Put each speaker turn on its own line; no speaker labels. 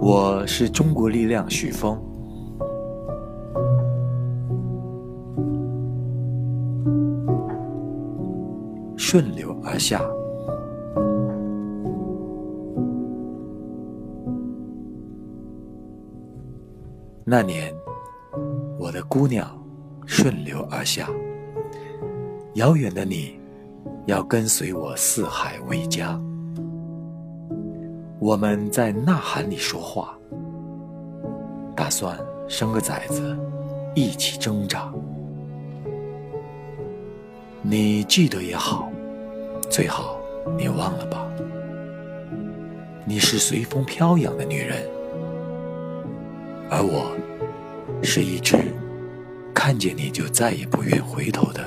我是中国力量许峰。顺流而下。那年，我的姑娘顺流而下。遥远的你，要跟随我四海为家。我们在呐喊里说话，打算生个崽子，一起挣扎。你记得也好，最好你忘了吧。你是随风飘扬的女人，而我是一只看见你就再也不愿回头的。